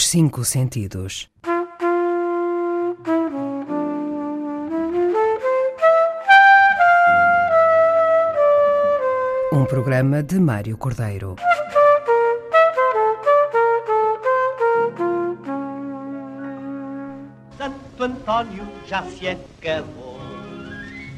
Os cinco sentidos. Um programa de Mário Cordeiro. Santo Antônio já se acabou.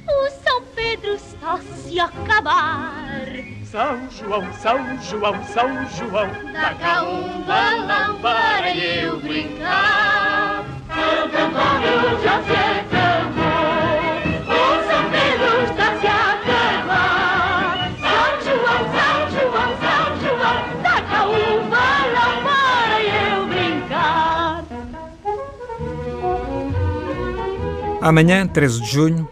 O São Pedro está se a acabar. São João, São João, São João, Dá cá um balão para eu brincar. Santo Antônio já se acabou. O São Pedro está se a acabar. São João, São João, São João, dá cá um balão para eu brincar. Amanhã, 13 de junho,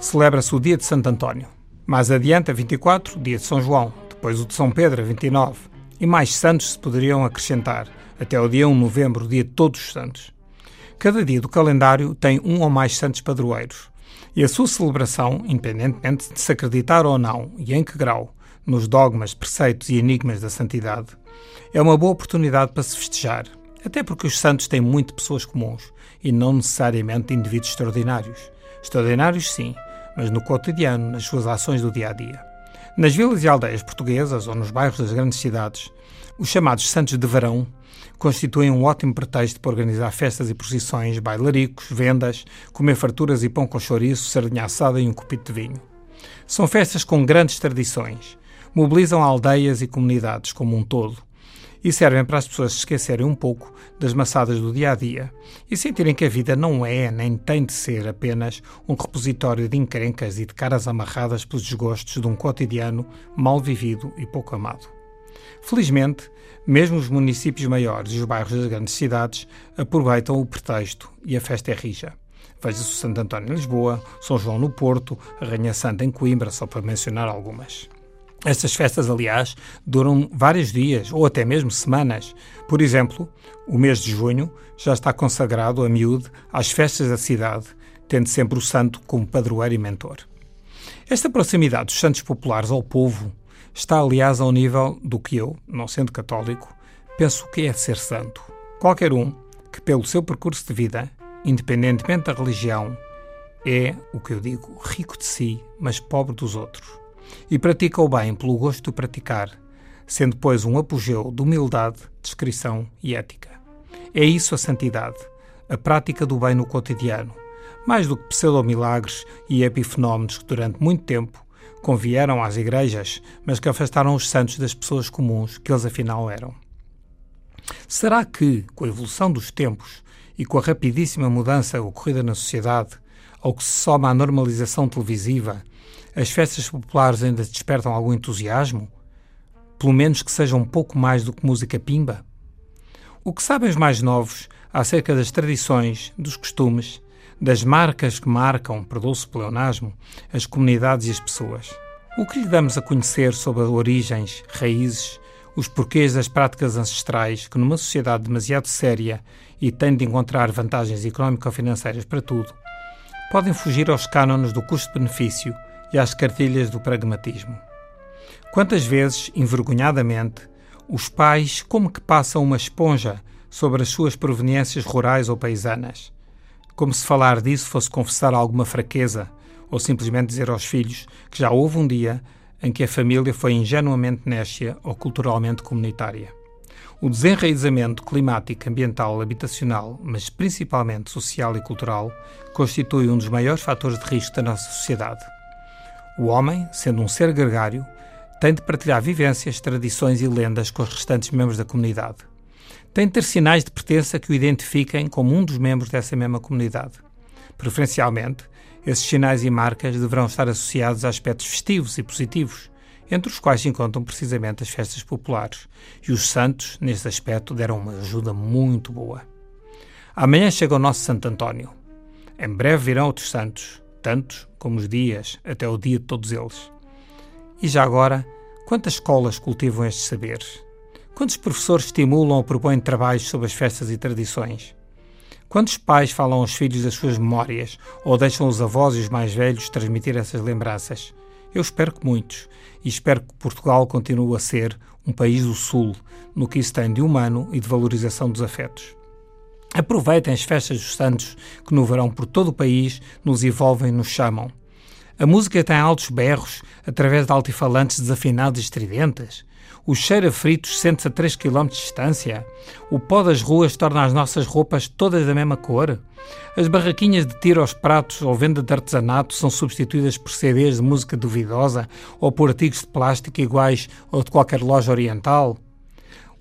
celebra-se o dia de Santo António. Mais adiante, a 24, o dia de São João. Depois o de São Pedro, a 29. E mais santos se poderiam acrescentar, até o dia 1 de novembro, dia de Todos os Santos. Cada dia do calendário tem um ou mais santos padroeiros. E a sua celebração, independentemente de se acreditar ou não, e em que grau, nos dogmas, preceitos e enigmas da santidade, é uma boa oportunidade para se festejar, até porque os santos têm muito pessoas comuns e não necessariamente indivíduos extraordinários. Extraordinários, sim, mas no cotidiano, nas suas ações do dia a dia. Nas vilas e aldeias portuguesas ou nos bairros das grandes cidades, os chamados santos de verão constituem um ótimo pretexto para organizar festas e procissões, bailaricos, vendas, comer farturas e pão com chouriço, sardinha assada e um copito de vinho. São festas com grandes tradições, mobilizam aldeias e comunidades como um todo e servem para as pessoas se esquecerem um pouco das maçadas do dia a dia e sentirem que a vida não é nem tem de ser apenas um repositório de encrencas e de caras amarradas pelos desgostos de um cotidiano mal vivido e pouco amado. Felizmente, mesmo os municípios maiores e os bairros das grandes cidades aproveitam o pretexto e a festa é rija. Veja-se Santo António em Lisboa, São João no Porto, a Rainha Santa em Coimbra, só para mencionar algumas. Estas festas, aliás, duram vários dias ou até mesmo semanas. Por exemplo, o mês de junho já está consagrado a miúde às festas da cidade, tendo sempre o santo como padroeiro e mentor. Esta proximidade dos santos populares ao povo está, aliás, ao nível do que eu, não sendo católico, penso que é ser santo. Qualquer um que, pelo seu percurso de vida, independentemente da religião, é, o que eu digo, rico de si, mas pobre dos outros e pratica o bem pelo gosto de praticar, sendo, pois, um apogeu de humildade, discrição e ética. É isso a santidade, a prática do bem no cotidiano, mais do que pseudo-milagres e epifenómenos que durante muito tempo convieram às igrejas, mas que afastaram os santos das pessoas comuns que eles afinal eram. Será que, com a evolução dos tempos e com a rapidíssima mudança ocorrida na sociedade, ao que se soma a normalização televisiva, as festas populares ainda despertam algum entusiasmo? Pelo menos que sejam um pouco mais do que música pimba? O que sabem os mais novos acerca das tradições, dos costumes, das marcas que marcam, perdoe-se o pleonasmo, as comunidades e as pessoas? O que lhe damos a conhecer sobre origens, raízes, os porquês das práticas ancestrais que, numa sociedade demasiado séria e tem de encontrar vantagens económico-financeiras para tudo, podem fugir aos cânones do custo-benefício e às cartilhas do pragmatismo. Quantas vezes, envergonhadamente, os pais como que passam uma esponja sobre as suas proveniências rurais ou paisanas, como se falar disso fosse confessar alguma fraqueza ou simplesmente dizer aos filhos que já houve um dia em que a família foi ingenuamente nécia ou culturalmente comunitária. O desenraizamento climático, ambiental, habitacional, mas principalmente social e cultural, constitui um dos maiores fatores de risco da nossa sociedade. O homem, sendo um ser gregário, tem de partilhar vivências, tradições e lendas com os restantes membros da comunidade. Tem de ter sinais de pertença que o identifiquem como um dos membros dessa mesma comunidade. Preferencialmente, esses sinais e marcas deverão estar associados a aspectos festivos e positivos, entre os quais se encontram precisamente as festas populares, e os santos, nesse aspecto, deram uma ajuda muito boa. Amanhã chega o nosso Santo António. Em breve virão outros santos, tantos como os dias, até o dia de todos eles. E já agora, quantas escolas cultivam estes saberes? Quantos professores estimulam ou propõem trabalhos sobre as festas e tradições? Quantos pais falam aos filhos das suas memórias ou deixam os avós e os mais velhos transmitir essas lembranças? Eu espero que muitos, e espero que Portugal continue a ser um país do Sul, no que isso tem de humano e de valorização dos afetos. Aproveitem as festas dos santos que no verão por todo o país nos envolvem e nos chamam. A música tem altos berros através de altifalantes desafinados e estridentes. O cheiro a fritos sente-se a 3 km de distância. O pó das ruas torna as nossas roupas todas da mesma cor. As barraquinhas de tiro aos pratos ou venda de artesanato são substituídas por CDs de música duvidosa ou por artigos de plástico iguais ou de qualquer loja oriental.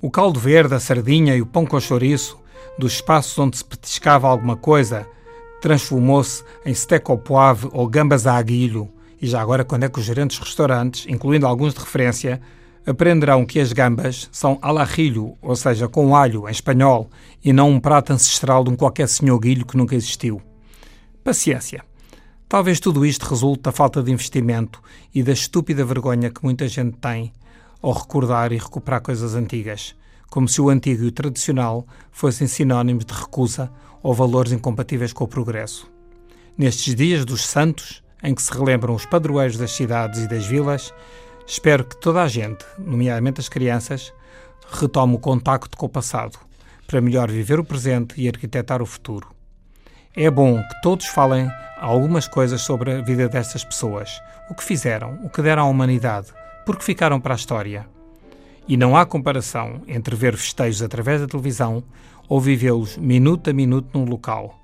O caldo verde, a sardinha e o pão com chouriço, dos espaços onde se petiscava alguma coisa, transformou-se em steak ao poivre ou gambas a aguilho. E já agora, quando é que os gerentes de restaurantes, incluindo alguns de referência, aprenderão que as gambas são alajilho, ou seja, com alho, em espanhol, e não um prato ancestral de um qualquer senhor guilho que nunca existiu. Paciência. Talvez tudo isto resulte da falta de investimento e da estúpida vergonha que muita gente tem ao recordar e recuperar coisas antigas, como se o antigo e o tradicional fossem sinónimos de recusa ou valores incompatíveis com o progresso. Nestes dias dos santos, em que se relembram os padroeiros das cidades e das vilas, Espero que toda a gente, nomeadamente as crianças, retome o contacto com o passado, para melhor viver o presente e arquitetar o futuro. É bom que todos falem algumas coisas sobre a vida destas pessoas, o que fizeram, o que deram à humanidade, porque ficaram para a história. E não há comparação entre ver festejos através da televisão ou vivê-los minuto a minuto num local.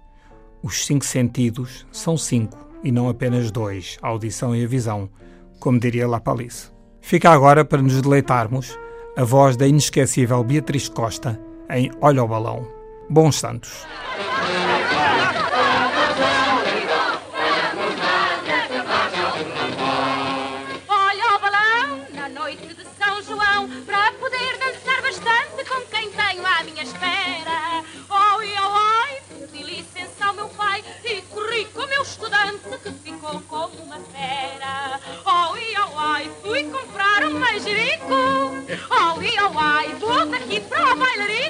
Os cinco sentidos são cinco e não apenas dois, a audição e a visão, como diria La Palisse. Fica agora para nos deleitarmos a voz da inesquecível Beatriz Costa em Olha o Balão. Bons Santos. Olha o balão na noite de São João para poder dançar bastante com quem tenho à minha espera. Oi, oi, pedi licença ao meu pai e corri com o meu estudante que ficou como uma fera. Comprar um manjerico. Oi, oi, vou daqui para o bailarico